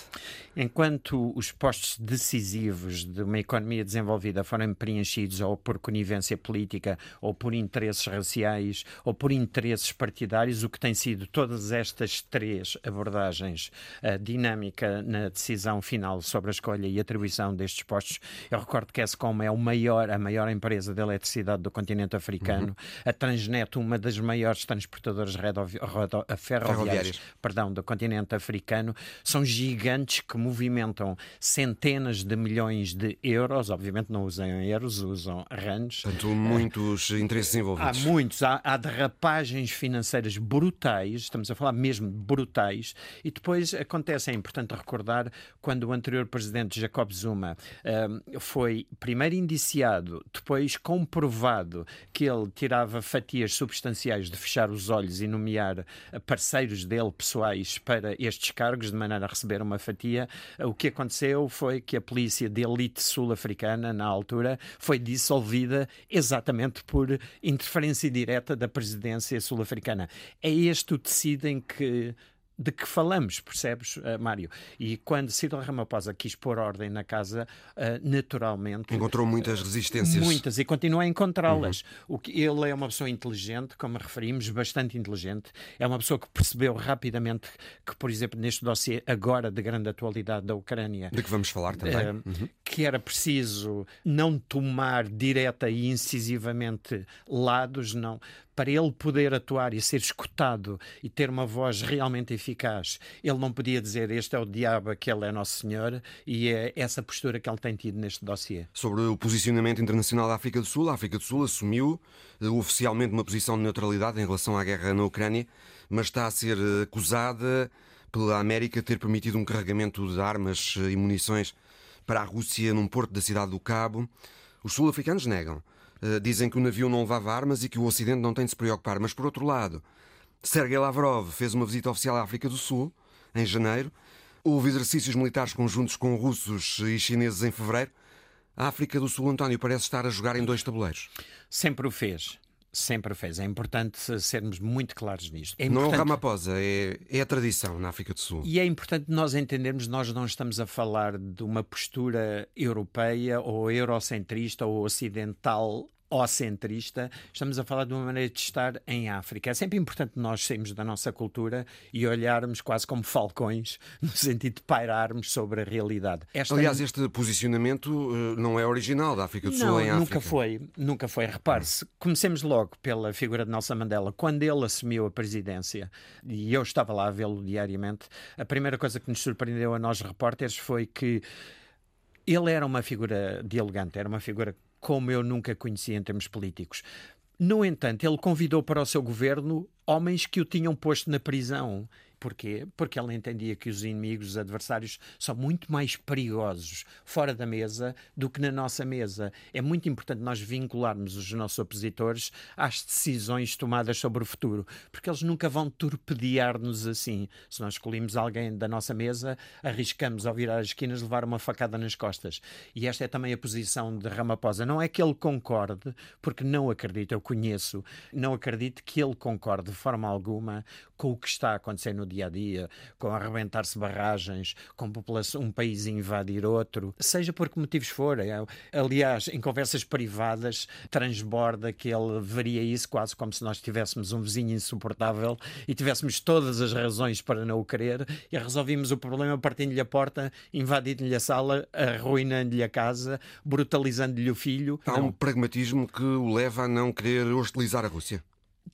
Enquanto os postos decisivos de uma economia desenvolvida forem preenchidos ou por conivência política, ou por interesses raciais, ou por interesses partidários, o que tem sido todas estas três abordagens, a dinâmica na decisão final sobre a escolha e atribuição destes postos. Eu recordo que a ESCOM é o maior, a maior empresa de eletricidade do continente africano, uhum. a Transnet, uma das maiores transportadoras ferroviárias, ferroviárias. Perdão, do continente africano, são gigantes que movimentam centenas de milhões de euros, obviamente não usam euros, usam rands. Portanto, muitos interesses envolvidos. Há muitos, há, há derrapagens financeiras brutais, estamos a falar mesmo de brutais, e depois acontece, é importante recordar, quando o anterior presidente Jacob Zuma uh, foi primeiro indiciado, depois comprovado que ele tirava fatias substanciais de fechar os olhos e nomear parceiros dele pessoais para estes cargos, de maneira a receber uma fatia, o que aconteceu foi que a polícia de elite sul-africana, na altura, foi dissolvida exatamente por interferência direta da presidência sul-africana. É este o tecido em que de que falamos, percebes, uh, Mário? E quando Ciro Ramaphosa quis pôr ordem na casa, uh, naturalmente. Encontrou muitas resistências. Muitas, e continua a encontrá-las. Uhum. Ele é uma pessoa inteligente, como referimos, bastante inteligente. É uma pessoa que percebeu rapidamente que, por exemplo, neste dossiê agora de grande atualidade da Ucrânia. De que vamos falar também. Uh, uhum. Que era preciso não tomar direta e incisivamente lados, não para ele poder atuar e ser escutado e ter uma voz realmente eficaz, ele não podia dizer este é o diabo, aquele é Nosso Senhor, e é essa postura que ele tem tido neste dossiê. Sobre o posicionamento internacional da África do Sul, a África do Sul assumiu uh, oficialmente uma posição de neutralidade em relação à guerra na Ucrânia, mas está a ser uh, acusada pela América ter permitido um carregamento de armas uh, e munições para a Rússia num porto da cidade do Cabo. Os sul-africanos negam. Eh, dizem que o navio não levava armas e que o Ocidente não tem de se preocupar. Mas, por outro lado, Sergei Lavrov fez uma visita oficial à África do Sul, em janeiro. Houve exercícios militares conjuntos com russos e chineses em fevereiro. A África do Sul, António, parece estar a jogar em dois tabuleiros. Sempre o fez. Sempre fez. É importante sermos muito claros nisto. É importante... Não é o Ramaphosa, é, é a tradição na África do Sul. E é importante nós entendermos, nós não estamos a falar de uma postura europeia ou eurocentrista ou ocidental centrista, estamos a falar de uma maneira de estar em África. É sempre importante nós sairmos da nossa cultura e olharmos quase como falcões, no sentido de pairarmos sobre a realidade. Esta Aliás, este posicionamento uh, não é original da África do Sul em África. Nunca foi, nunca foi. Repare-se, comecemos logo pela figura de Nelson Mandela. Quando ele assumiu a presidência, e eu estava lá a vê-lo diariamente, a primeira coisa que nos surpreendeu a nós repórteres foi que ele era uma figura dialogante, era uma figura como eu nunca conheci em termos políticos. No entanto, ele convidou para o seu governo homens que o tinham posto na prisão Porquê? Porque ela entendia que os inimigos, os adversários, são muito mais perigosos fora da mesa do que na nossa mesa. É muito importante nós vincularmos os nossos opositores às decisões tomadas sobre o futuro, porque eles nunca vão torpedear-nos assim. Se nós escolhemos alguém da nossa mesa, arriscamos ao virar as esquinas levar uma facada nas costas. E esta é também a posição de Ramaphosa. Não é que ele concorde, porque não acredito, eu conheço, não acredito que ele concorde de forma alguma com o que está a acontecer no dia a dia, com arrebentar-se barragens, com população, um país invadir outro, seja por que motivos forem. Aliás, em conversas privadas, transborda que ele veria isso quase como se nós tivéssemos um vizinho insuportável e tivéssemos todas as razões para não o querer e resolvimos o problema partindo-lhe a porta, invadindo-lhe a sala, arruinando-lhe a casa, brutalizando-lhe o filho. Há um pragmatismo que o leva a não querer hostilizar a Rússia.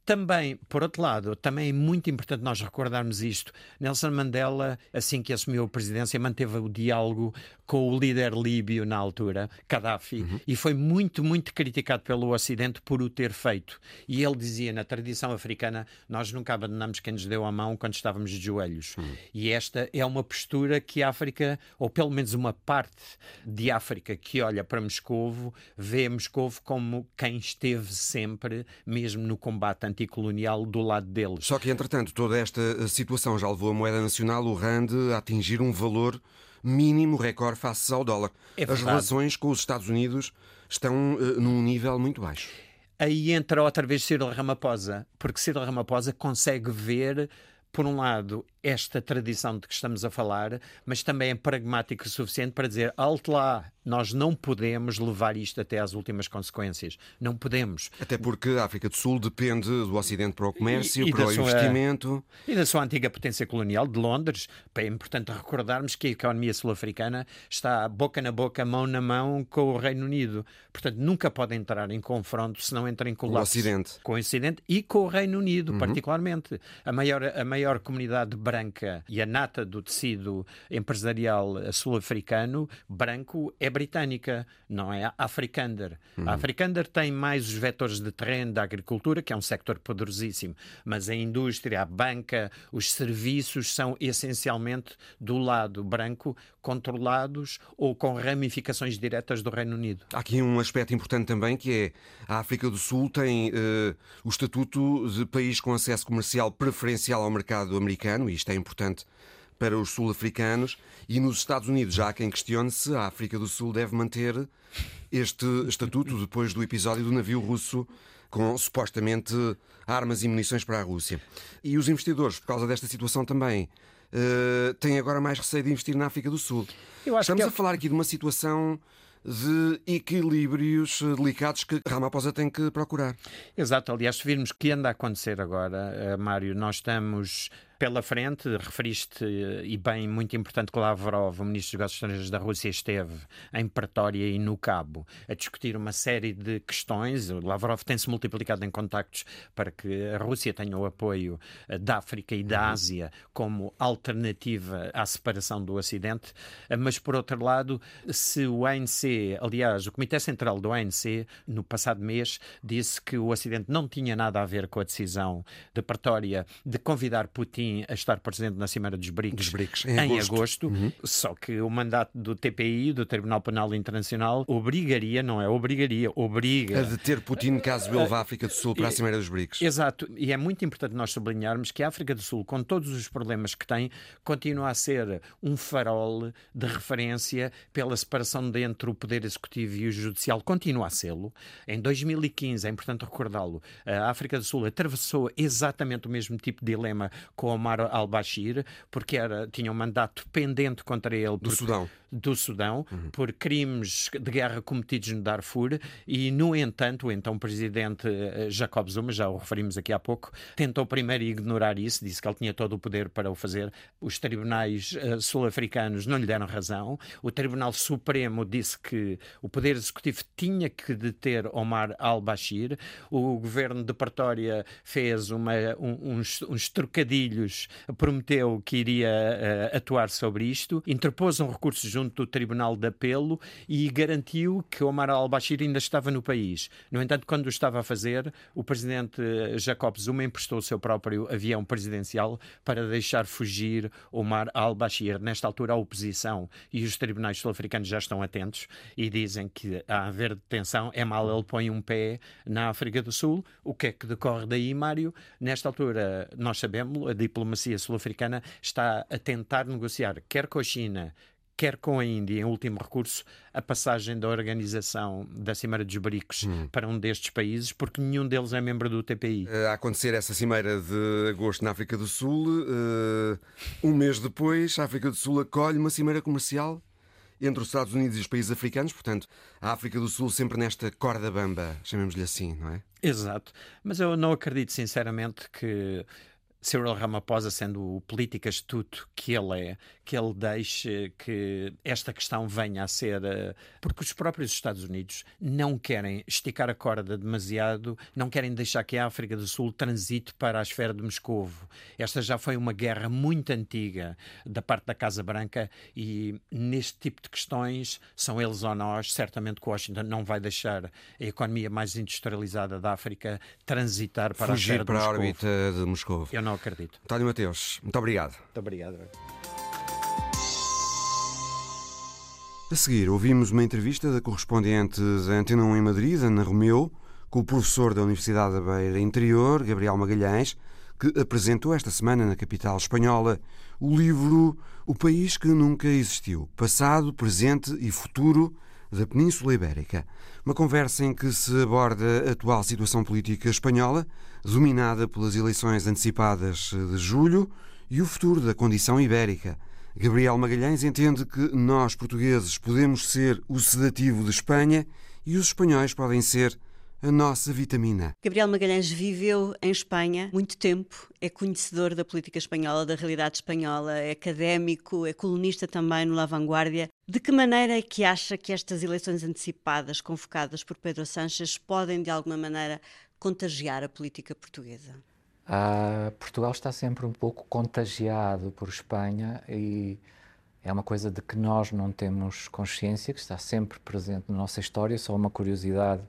Também, por outro lado, também é muito importante nós recordarmos isto. Nelson Mandela, assim que assumiu a presidência, manteve o diálogo com o líder líbio na altura, Gaddafi, uhum. e foi muito, muito criticado pelo Ocidente por o ter feito. E ele dizia, na tradição africana, nós nunca abandonamos quem nos deu a mão quando estávamos de joelhos. Uhum. E esta é uma postura que a África, ou pelo menos uma parte de África que olha para Moscovo, vê Moscovo como quem esteve sempre, mesmo no combate anticolonial, do lado deles. Só que, entretanto, toda esta eh, situação já levou a moeda nacional, o RAND, a atingir um valor mínimo recorde face ao dólar. É As relações com os Estados Unidos estão uh, num nível muito baixo. Aí entra outra vez Cyril Ramaphosa, porque Cyril Ramaphosa consegue ver por um lado, esta tradição de que estamos a falar, mas também é pragmático o suficiente para dizer alto lá, nós não podemos levar isto até às últimas consequências. Não podemos. Até porque a África do Sul depende do Ocidente para o comércio, e, e para o sua, investimento. E da sua antiga potência colonial, de Londres. É importante recordarmos que a economia sul-africana está boca na boca, mão na mão com o Reino Unido. Portanto, nunca pode entrar em confronto se não entra em colapso. Com o Ocidente. Com o Ocidente e com o Reino Unido, uhum. particularmente. A maior, a maior comunidade branca e a nata do tecido empresarial sul-africano branco é britânica, não é Afrikander. Uhum. A Afrikander tem mais os vetores de terreno da agricultura, que é um sector poderosíssimo, mas a indústria, a banca, os serviços são essencialmente do lado branco, controlados ou com ramificações diretas do Reino Unido. Há aqui um aspecto importante também que é a África do Sul tem uh, o estatuto de país com acesso comercial preferencial ao mercado americano, e isto é importante para os sul-africanos e nos Estados Unidos já há quem questione se a África do Sul deve manter este estatuto depois do episódio do navio russo com supostamente armas e munições para a Rússia. E os investidores, por causa desta situação também, uh, têm agora mais receio de investir na África do Sul. Estamos é... a falar aqui de uma situação de equilíbrios delicados que Ramaphosa tem que procurar. Exato, aliás, se virmos o que anda a acontecer agora, eh, Mário, nós estamos pela frente. Referiste, e bem, muito importante que Lavrov, o ministro dos Negócios Estrangeiros da Rússia, esteve em Pretória e no Cabo a discutir uma série de questões. O Lavrov tem-se multiplicado em contactos para que a Rússia tenha o apoio eh, da África e da uhum. Ásia como alternativa à separação do Ocidente. Eh, mas, por outro lado, se o ANC, aliás, o Comitê Central do ANC, no passado mês, disse que o Ocidente não tinha nada a ver com a decisão de Pretória de convidar Putin a estar presente na Cimeira dos BRICS, dos BRICS em, em agosto. agosto uhum. Só que o mandato do TPI, do Tribunal Penal Internacional, obrigaria, não é obrigaria, obriga. A deter Putin caso ele vá à África do Sul para a Cimeira dos BRICS. Exato. E é muito importante nós sublinharmos que a África do Sul, com todos os problemas que tem, continua a ser um farol de referência pela separação entre o Poder Executivo e o Judicial. Continua a sê-lo. Em 2015, é importante recordá-lo, a África do Sul atravessou exatamente o mesmo tipo de dilema com Omar al-Bashir, porque era, tinha um mandato pendente contra ele. Do Sudão do Sudão uhum. por crimes de guerra cometidos no Darfur e, no entanto, o então presidente eh, Jacob Zuma, já o referimos aqui há pouco, tentou primeiro ignorar isso, disse que ele tinha todo o poder para o fazer. Os tribunais uh, sul-africanos não lhe deram razão. O Tribunal Supremo disse que o Poder Executivo tinha que deter Omar al-Bashir. O governo de Pretória fez uma, um, uns, uns, trocadilhos, prometeu que iria uh, atuar sobre isto, interpôs um recurso junto do Tribunal de Apelo e garantiu que Omar al-Bashir ainda estava no país. No entanto, quando o estava a fazer, o presidente Jacob Zuma emprestou o seu próprio avião presidencial para deixar fugir Omar al-Bashir. Nesta altura, a oposição e os tribunais sul-africanos já estão atentos e dizem que a haver detenção é mal ele põe um pé na África do Sul. O que é que decorre daí, Mário? Nesta altura, nós sabemos, a diplomacia sul-africana está a tentar negociar, quer com a China, quer com a Índia, em último recurso, a passagem da organização da Cimeira dos BRICS hum. para um destes países, porque nenhum deles é membro do TPI. Eh, a acontecer essa Cimeira de agosto na África do Sul, uh, um mês depois, a África do Sul acolhe uma Cimeira comercial entre os Estados Unidos e os países africanos, portanto, a África do Sul sempre nesta corda bamba, chamemos-lhe assim, não é? Exato. Mas eu não acredito sinceramente que Cyril Ramaphosa, sendo o político astuto que ele é, que ele deixe que esta questão venha a ser. Eh, porque os próprios Estados Unidos não querem esticar a corda demasiado, não querem deixar que a África do Sul transite para a esfera de Moscovo. Esta já foi uma guerra muito antiga da parte da Casa Branca e neste tipo de questões, são eles ou nós, certamente que Washington não vai deixar a economia mais industrializada da África transitar para Fugir a esfera para de a Moscovo. órbita de Moscou. Eu não acredito. António Mateus, muito obrigado. Muito obrigado. A seguir, ouvimos uma entrevista da correspondente da Antena 1 em Madrid, Ana Romeu, com o professor da Universidade da Beira Interior, Gabriel Magalhães, que apresentou esta semana na capital espanhola o livro O País que Nunca Existiu: Passado, Presente e Futuro da Península Ibérica. Uma conversa em que se aborda a atual situação política espanhola, dominada pelas eleições antecipadas de julho, e o futuro da condição ibérica. Gabriel Magalhães entende que nós, portugueses, podemos ser o sedativo de Espanha e os espanhóis podem ser a nossa vitamina. Gabriel Magalhães viveu em Espanha muito tempo, é conhecedor da política espanhola, da realidade espanhola, é académico, é colunista também no La Vanguardia. De que maneira é que acha que estas eleições antecipadas convocadas por Pedro Sánchez podem, de alguma maneira, contagiar a política portuguesa? Ah, Portugal está sempre um pouco contagiado por Espanha e é uma coisa de que nós não temos consciência, que está sempre presente na nossa história. Só uma curiosidade: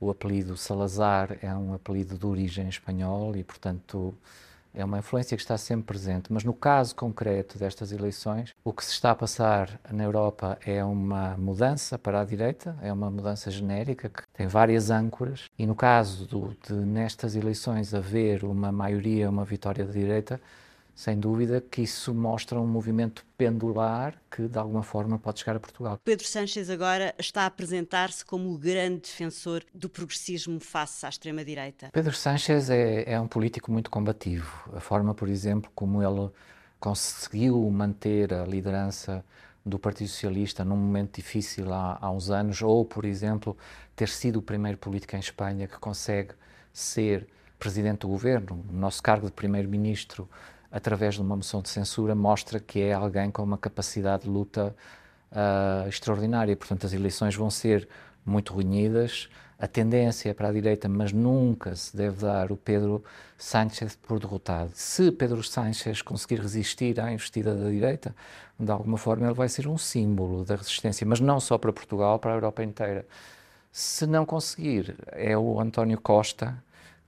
o apelido Salazar é um apelido de origem espanhol e, portanto, é uma influência que está sempre presente. Mas no caso concreto destas eleições, o que se está a passar na Europa é uma mudança para a direita, é uma mudança genérica que tem várias âncoras. E no caso do, de nestas eleições haver uma maioria, uma vitória da direita, sem dúvida que isso mostra um movimento pendular que de alguma forma pode chegar a Portugal. Pedro Sánchez agora está a apresentar-se como o grande defensor do progressismo face à extrema-direita. Pedro Sánchez é, é um político muito combativo. A forma, por exemplo, como ele conseguiu manter a liderança do Partido Socialista num momento difícil há, há uns anos, ou, por exemplo, ter sido o primeiro político em Espanha que consegue ser presidente do governo. O nosso cargo de primeiro-ministro através de uma moção de censura, mostra que é alguém com uma capacidade de luta uh, extraordinária. Portanto, as eleições vão ser muito renhidas. A tendência é para a direita, mas nunca se deve dar o Pedro Sánchez por derrotado. Se Pedro Sánchez conseguir resistir à investida da direita, de alguma forma ele vai ser um símbolo da resistência, mas não só para Portugal, para a Europa inteira. Se não conseguir, é o António Costa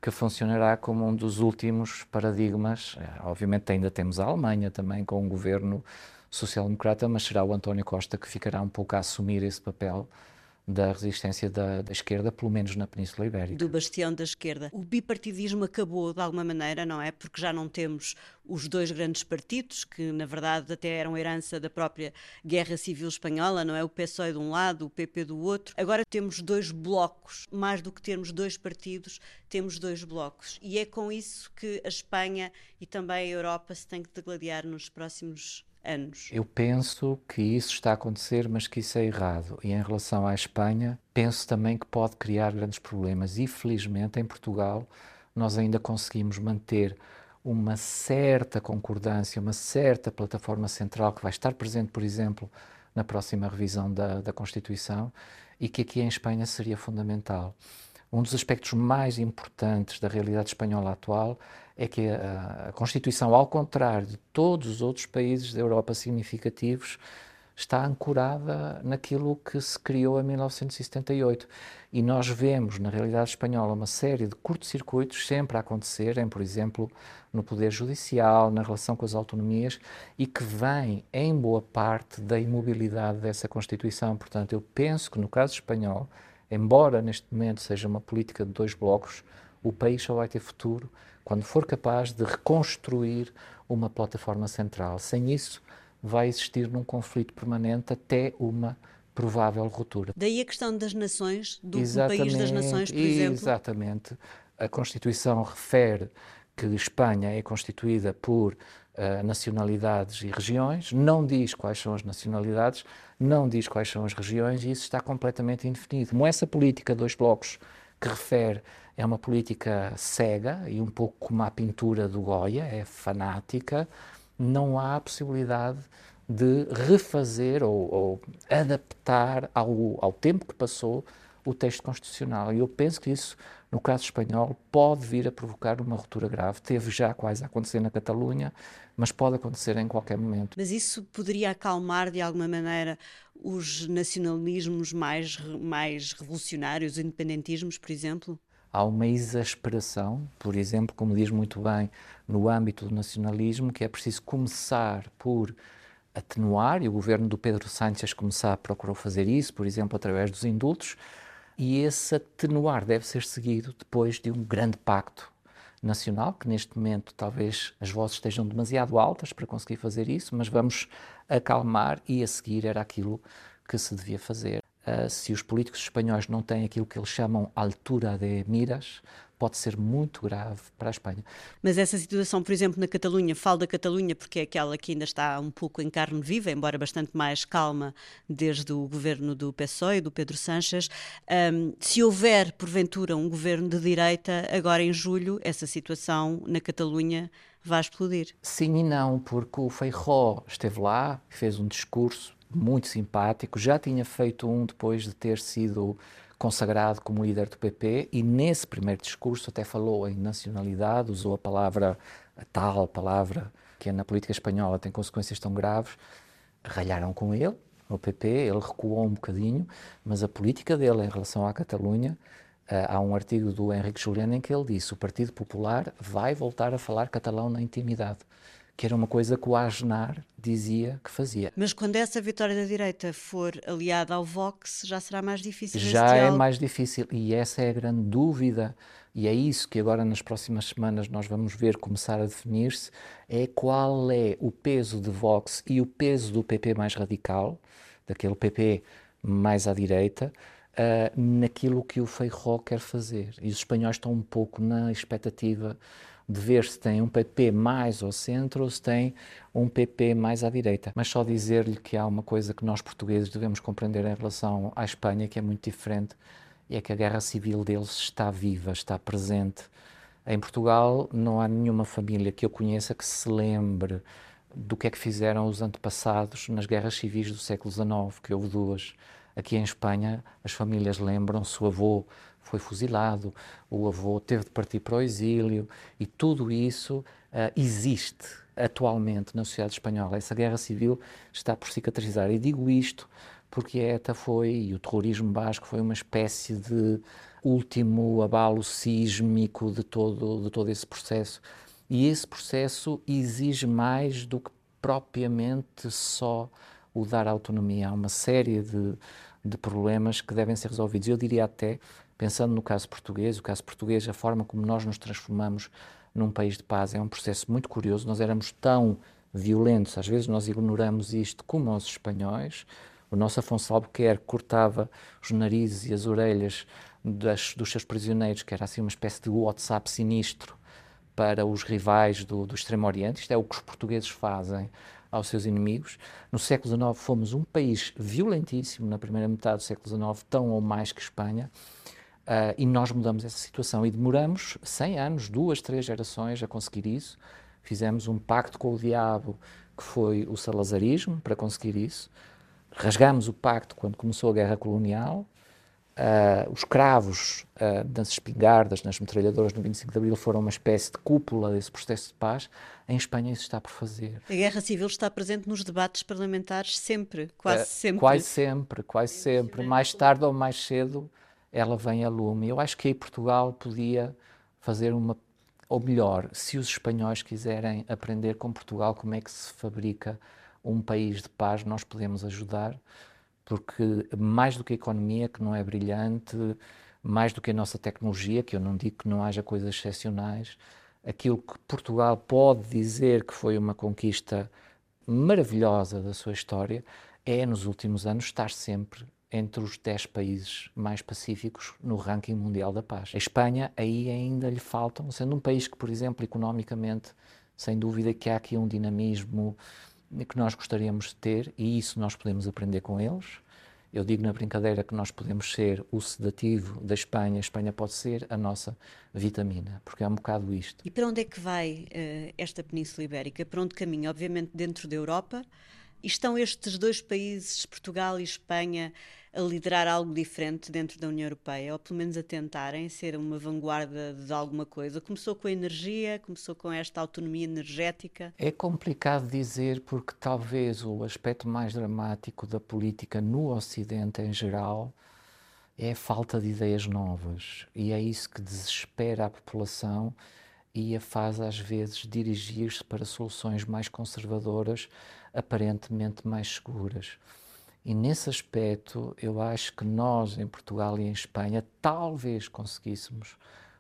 que funcionará como um dos últimos paradigmas. É, obviamente ainda temos a Alemanha também com um governo social-democrata, mas será o António Costa que ficará um pouco a assumir esse papel da resistência da, da, esquerda, pelo menos na Península Ibérica. Do bastião da esquerda. O bipartidismo acabou de alguma maneira, não é? Porque já não temos os dois grandes partidos, que na verdade até eram herança da própria Guerra Civil Espanhola, não é? O PSOE de um lado, o PP do outro. Agora temos dois blocos. Mais do que termos dois partidos, temos dois blocos. E é com isso que a Espanha e também a Europa se têm que degladiar nos próximos anos. Eu penso que isso está a acontecer, mas que isso é errado. E em relação à Espanha, penso também que pode criar grandes problemas. E felizmente em Portugal nós ainda conseguimos manter uma certa concordância, uma certa plataforma central que vai estar presente, por exemplo, na próxima revisão da, da Constituição e que aqui em Espanha seria fundamental. Um dos aspectos mais importantes da realidade espanhola atual é que a, a Constituição, ao contrário de todos os outros países da Europa significativos, está ancorada naquilo que se criou em 1978. E nós vemos, na realidade espanhola, uma série de curtos-circuitos sempre a acontecerem, por exemplo, no Poder Judicial, na relação com as autonomias, e que vem, em boa parte, da imobilidade dessa Constituição. Portanto, eu penso que, no caso espanhol, embora neste momento seja uma política de dois blocos, o país só vai ter futuro quando for capaz de reconstruir uma plataforma central. Sem isso, vai existir num conflito permanente até uma provável ruptura. Daí a questão das nações, do, do país das nações, por exemplo. Exatamente. A Constituição refere que Espanha é constituída por uh, nacionalidades e regiões, não diz quais são as nacionalidades, não diz quais são as regiões e isso está completamente indefinido. Como essa política dois blocos que refere é uma política cega e um pouco como a pintura do Goya, é fanática, não há possibilidade de refazer ou, ou adaptar ao, ao tempo que passou o texto constitucional. E eu penso que isso, no caso espanhol, pode vir a provocar uma ruptura grave. Teve já quase a acontecer na Catalunha, mas pode acontecer em qualquer momento. Mas isso poderia acalmar de alguma maneira os nacionalismos mais, mais revolucionários, os independentismos, por exemplo? Há uma exasperação, por exemplo, como diz muito bem, no âmbito do nacionalismo, que é preciso começar por atenuar, e o governo do Pedro Sánchez começar procurou fazer isso, por exemplo, através dos indultos, e esse atenuar deve ser seguido depois de um grande pacto nacional, que neste momento talvez as vozes estejam demasiado altas para conseguir fazer isso, mas vamos acalmar e a seguir era aquilo que se devia fazer. Uh, se os políticos espanhóis não têm aquilo que eles chamam altura de miras, pode ser muito grave para a Espanha. Mas essa situação, por exemplo, na Catalunha, falo da Catalunha porque é aquela que ainda está um pouco em carne viva, embora bastante mais calma desde o governo do PSOE, do Pedro Sánchez. Um, se houver, porventura, um governo de direita, agora em julho, essa situação na Catalunha vai explodir. Sim e não, porque o Feijó esteve lá, fez um discurso muito simpático, já tinha feito um depois de ter sido consagrado como líder do PP e nesse primeiro discurso até falou em nacionalidade, usou a palavra, a tal palavra que na política espanhola tem consequências tão graves, ralharam com ele, o PP, ele recuou um bocadinho, mas a política dele em relação à Catalunha, uh, há um artigo do Henrique Juliano em que ele disse o Partido Popular vai voltar a falar catalão na intimidade que era uma coisa que o Aznar dizia que fazia. Mas quando essa vitória da direita for aliada ao Vox, já será mais difícil. Já é mais difícil e essa é a grande dúvida e é isso que agora nas próximas semanas nós vamos ver começar a definir-se, é qual é o peso de Vox e o peso do PP mais radical, daquele PP mais à direita, uh, naquilo que o Feijó quer fazer. E os espanhóis estão um pouco na expectativa de ver se tem um PP mais ao centro ou se tem um PP mais à direita. Mas só dizer-lhe que há uma coisa que nós portugueses devemos compreender em relação à Espanha que é muito diferente, é que a guerra civil deles está viva, está presente. Em Portugal não há nenhuma família que eu conheça que se lembre do que é que fizeram os antepassados nas guerras civis do século XIX, que houve duas. Aqui em Espanha, as famílias lembram-se, o avô foi fuzilado, o avô teve de partir para o exílio e tudo isso uh, existe atualmente na sociedade espanhola. Essa guerra civil está por cicatrizar. E digo isto porque a ETA foi, e o terrorismo basco foi uma espécie de último abalo sísmico de todo, de todo esse processo. E esse processo exige mais do que propriamente só o dar autonomia. Há uma série de, de problemas que devem ser resolvidos. Eu diria até Pensando no caso português, o caso português, a forma como nós nos transformamos num país de paz é um processo muito curioso. Nós éramos tão violentos, às vezes nós ignoramos isto como os espanhóis. O nosso Afonso Albuquerque cortava os narizes e as orelhas das, dos seus prisioneiros, que era assim uma espécie de WhatsApp sinistro para os rivais do, do Extremo Oriente. Isto é o que os portugueses fazem aos seus inimigos. No século XIX fomos um país violentíssimo, na primeira metade do século XIX, tão ou mais que Espanha. Uh, e nós mudamos essa situação e demoramos 100 anos, duas, três gerações a conseguir isso. Fizemos um pacto com o diabo, que foi o salazarismo, para conseguir isso. Rasgamos o pacto quando começou a guerra colonial. Uh, os cravos uh, nas espingardas, nas metralhadoras no 25 de Abril foram uma espécie de cúpula desse processo de paz. Em Espanha isso está por fazer. A guerra civil está presente nos debates parlamentares sempre, quase sempre. Quase sempre, quase sempre. Mais tarde ou mais cedo ela vem a lume. Eu acho que aí Portugal podia fazer uma, ou melhor, se os espanhóis quiserem aprender com Portugal como é que se fabrica um país de paz, nós podemos ajudar, porque mais do que a economia, que não é brilhante, mais do que a nossa tecnologia, que eu não digo que não haja coisas excepcionais, aquilo que Portugal pode dizer que foi uma conquista maravilhosa da sua história é, nos últimos anos, estar sempre entre os 10 países mais pacíficos no ranking mundial da paz. A Espanha aí ainda lhe faltam, sendo um país que, por exemplo, economicamente, sem dúvida que há aqui um dinamismo que nós gostaríamos de ter e isso nós podemos aprender com eles. Eu digo na brincadeira que nós podemos ser o sedativo da Espanha, a Espanha pode ser a nossa vitamina, porque é um bocado isto. E para onde é que vai uh, esta Península Ibérica? Para onde caminha? Obviamente dentro da Europa. E estão estes dois países, Portugal e Espanha, a liderar algo diferente dentro da União Europeia, ou pelo menos a tentarem ser uma vanguarda de alguma coisa. Começou com a energia, começou com esta autonomia energética. É complicado dizer porque talvez o aspecto mais dramático da política no Ocidente em geral é a falta de ideias novas e é isso que desespera a população e a faz às vezes dirigir-se para soluções mais conservadoras, aparentemente mais seguras. E nesse aspecto, eu acho que nós, em Portugal e em Espanha, talvez conseguíssemos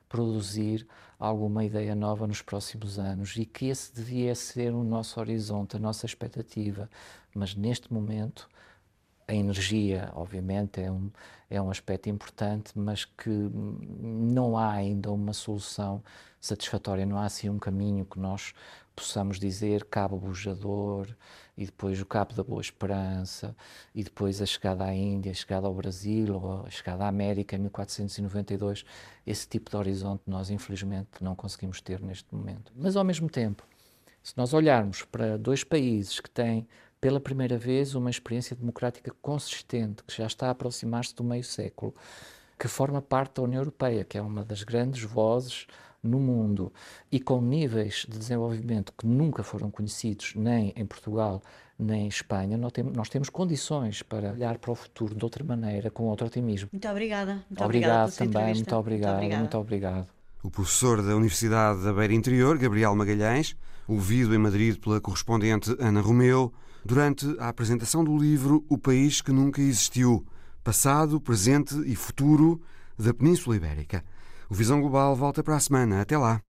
produzir alguma ideia nova nos próximos anos e que esse devia ser o nosso horizonte, a nossa expectativa. Mas neste momento, a energia, obviamente, é um, é um aspecto importante, mas que não há ainda uma solução satisfatória, não há assim um caminho que nós possamos dizer cabo bujador e depois o cabo da Boa Esperança e depois a chegada à Índia, a chegada ao Brasil ou a chegada à América em 1492. Esse tipo de horizonte nós infelizmente não conseguimos ter neste momento. Mas ao mesmo tempo, se nós olharmos para dois países que têm pela primeira vez uma experiência democrática consistente, que já está a aproximar-se do meio século, que forma parte da União Europeia, que é uma das grandes vozes no mundo e com níveis de desenvolvimento que nunca foram conhecidos nem em Portugal nem em Espanha, nós temos, nós temos condições para olhar para o futuro de outra maneira, com outro otimismo. Muito obrigada. Muito obrigado obrigada também, muito obrigado, muito, muito obrigado. O professor da Universidade da Beira Interior, Gabriel Magalhães, ouvido em Madrid pela correspondente Ana Romeu, durante a apresentação do livro O País que Nunca Existiu Passado, Presente e Futuro da Península Ibérica. Visão Global volta para a semana. Até lá.